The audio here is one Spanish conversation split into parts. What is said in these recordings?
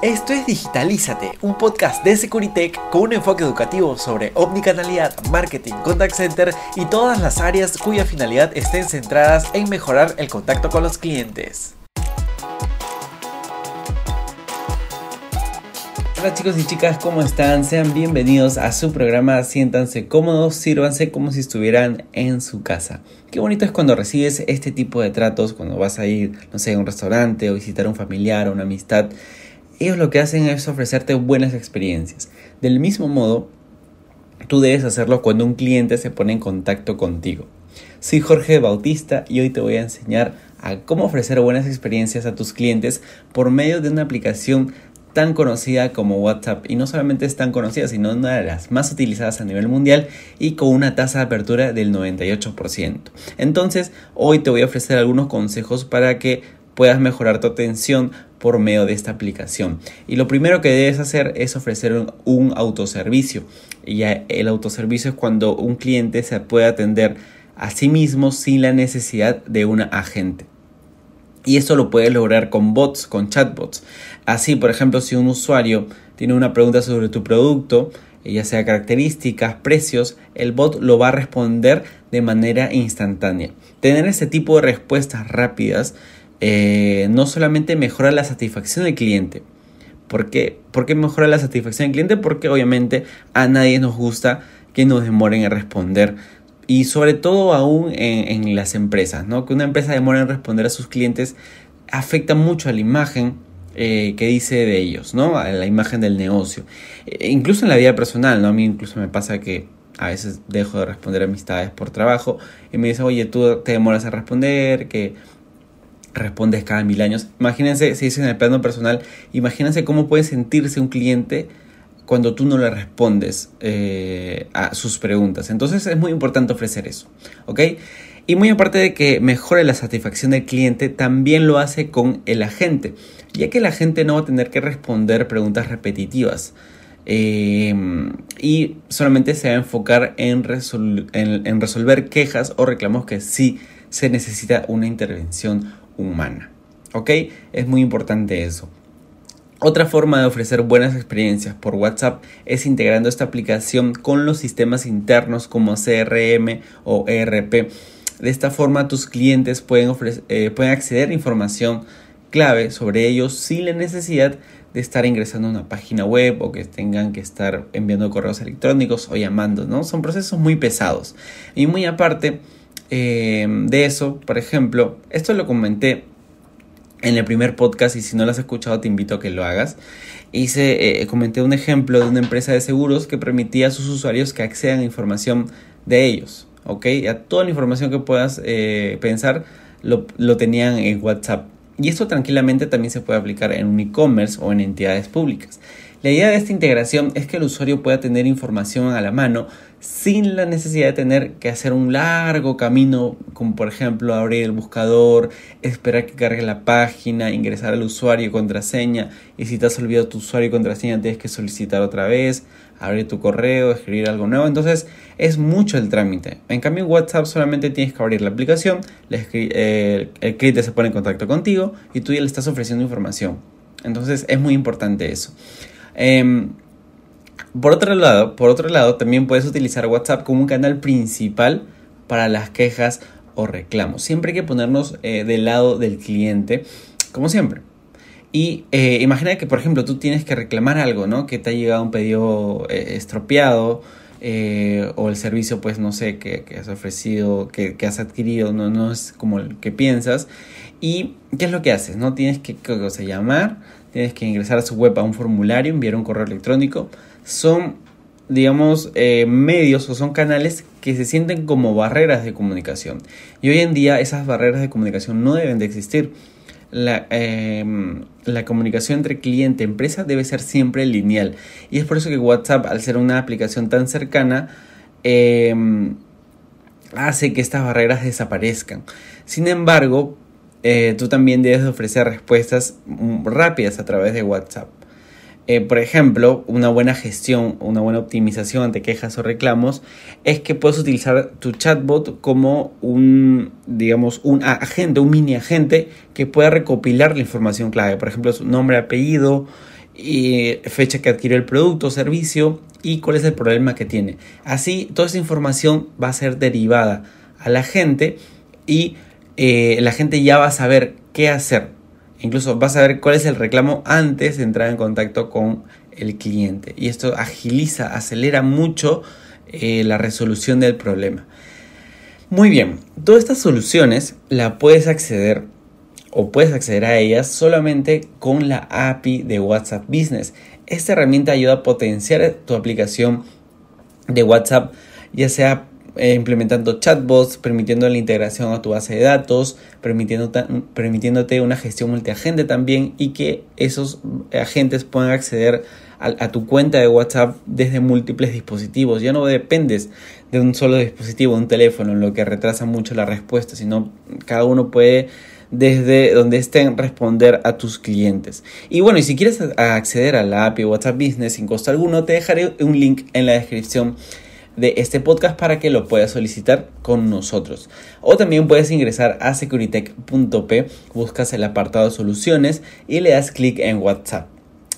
Esto es Digitalízate, un podcast de Securitech con un enfoque educativo sobre omnicanalidad, marketing, contact center y todas las áreas cuya finalidad estén centradas en mejorar el contacto con los clientes. Hola chicos y chicas, ¿cómo están? Sean bienvenidos a su programa Siéntanse cómodos, sírvanse como si estuvieran en su casa. Qué bonito es cuando recibes este tipo de tratos, cuando vas a ir, no sé, a un restaurante o visitar a un familiar o una amistad ellos lo que hacen es ofrecerte buenas experiencias. Del mismo modo, tú debes hacerlo cuando un cliente se pone en contacto contigo. Soy Jorge Bautista y hoy te voy a enseñar a cómo ofrecer buenas experiencias a tus clientes por medio de una aplicación tan conocida como WhatsApp y no solamente es tan conocida sino una de las más utilizadas a nivel mundial y con una tasa de apertura del 98%. Entonces hoy te voy a ofrecer algunos consejos para que puedas mejorar tu atención por medio de esta aplicación. Y lo primero que debes hacer es ofrecer un, autoservicio. Y el autoservicio es cuando un cliente se puede atender a sí mismo sin la necesidad de un agente. Y esto lo puedes lograr con bots, con chatbots. Así, por ejemplo, si un usuario tiene una pregunta sobre tu producto, ya sea características, precios, el bot lo va a responder de manera instantánea. Tener este tipo de respuestas rápidas eh, no solamente mejora la satisfacción del cliente. ¿Por qué? mejora la satisfacción del cliente? Porque obviamente a nadie nos gusta que nos demoren en responder. Y sobre todo aún en, las empresas, ¿no? Que una empresa demore en responder a sus clientes afecta mucho a la imagen eh, que dice de ellos, ¿no? A la imagen del negocio. E incluso en la vida personal, ¿no? A mí incluso me pasa que a veces dejo de responder amistades por trabajo y me dicen, oye, tú te demoras a responder, que respondes cada mil años. Imagínense, si dice en el plano personal, imagínense cómo puede sentirse un cliente cuando tú no le respondes eh, a sus preguntas. Entonces es muy importante ofrecer eso, ¿ok? Y muy aparte de que mejore la satisfacción del cliente, también lo hace con el agente, ya que el agente no va a tener que responder preguntas repetitivas. Eh, y solamente se va a enfocar en, en resolver quejas o reclamos que sí se necesita una intervención humana. ¿Ok? Es muy importante eso. Otra forma de ofrecer buenas experiencias por WhatsApp es integrando esta aplicación con los sistemas internos como CRM o ERP. De esta forma tus clientes pueden, eh, pueden acceder a información clave sobre ellos sin la necesidad de estar ingresando a una página web o que tengan que estar enviando correos electrónicos o llamando, ¿no? Son procesos muy pesados. Y muy aparte, Em, de eso, por ejemplo, esto lo comenté en el primer podcast y si no lo has escuchado te invito a que lo hagas. Hice, eh, comenté un ejemplo de una empresa de seguros que permitía a sus usuarios que accedan a información de ellos, ¿ok? A toda la información que puedas eh, pensar lo, lo tenían en WhatsApp. Y esto tranquilamente también se puede aplicar en un e-commerce o en entidades públicas. La idea de esta integración es que el usuario pueda tener información a la mano sin la necesidad de tener que hacer un largo camino, como por ejemplo abrir el buscador, esperar que cargue la página, ingresar al usuario y contraseña, y si te has olvidado tu usuario y contraseña tienes que solicitar otra vez, abrir tu correo, escribir algo nuevo, entonces es mucho el trámite. En cambio en WhatsApp solamente tienes que abrir la aplicación, eh, el cliente se pone en contacto contigo y tú ya le estás ofreciendo información. Entonces es muy importante eso. Em, por otro lado, por otro lado, también puedes utilizar WhatsApp como un canal principal para las quejas o reclamos. Siempre hay que ponernos eh, del lado del cliente, como siempre. Y eh, imagina que, por ejemplo, tú tienes que reclamar algo, ¿no? Que te ha llegado un pedido eh, estropeado o el servicio, pues, no sé, que, has ofrecido, que, que, has adquirido, no, no es como el que piensas. ¿Y qué es lo que haces? ¿No? Tienes que, que llamar, tienes que ingresar a su web a un formulario, enviar un correo electrónico. Son, digamos, eh, medios o son canales que se sienten como barreras de comunicación. Y hoy en día esas barreras de comunicación no deben de existir. La, em, la, comunicación entre cliente y empresa debe ser siempre lineal. Y es por eso que WhatsApp, al ser una aplicación tan cercana, em, hace que estas barreras desaparezcan. Sin embargo, eh, tú también debes ofrecer respuestas mm, rápidas a través de WhatsApp. Eh, por ejemplo, una buena gestión, una buena optimización ante quejas o reclamos es que puedes utilizar tu chatbot como un, digamos, un agente, un mini agente que pueda recopilar la información clave. Por ejemplo, su nombre, apellido y fecha que adquirió el producto o servicio y cuál es el problema que tiene. Así, toda esa información va a ser derivada a la gente y eh, la gente ya va a saber qué hacer. Incluso va a saber cuál es el reclamo antes de entrar en contacto con el cliente. Y esto agiliza, acelera mucho eh, la resolución del problema. Muy bien, todas estas soluciones la puedes acceder o puedes acceder a ellas solamente con la API de WhatsApp Business. Esta herramienta ayuda a potenciar tu aplicación de WhatsApp, ya sea eh, implementando chatbots, permitiendo la integración a tu base de datos, permitiéndote, permitiéndote una gestión multiagente también y que esos agentes puedan acceder a, tu cuenta de WhatsApp desde múltiples dispositivos. Ya no dependes de un solo dispositivo, un teléfono, lo que retrasa mucho la respuesta, sino cada uno puede desde donde estén responder a tus clientes. Y bueno, y si quieres acceder a la API WhatsApp Business sin costo alguno, te dejaré un link en la descripción de este podcast para que lo puedas solicitar con nosotros. O también puedes ingresar a securitech.p, buscas el apartado soluciones y le das clic en WhatsApp.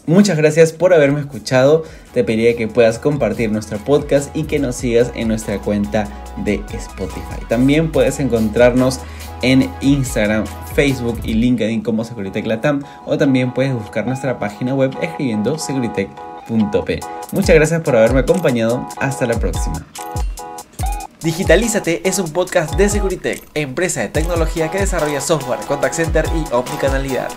Muchas gracias por haberme escuchado. Te pediría que puedas compartir nuestro podcast y que nos sigas en nuestra cuenta de Spotify. También puedes encontrarnos en Instagram, Facebook y LinkedIn como Securitech Latam o también puedes buscar nuestra página web escribiendo Muchas gracias por haberme acompañado. Hasta la próxima. Digitalízate es un podcast de Securitech, empresa de tecnología que desarrolla software, contact center y omnicanalidad.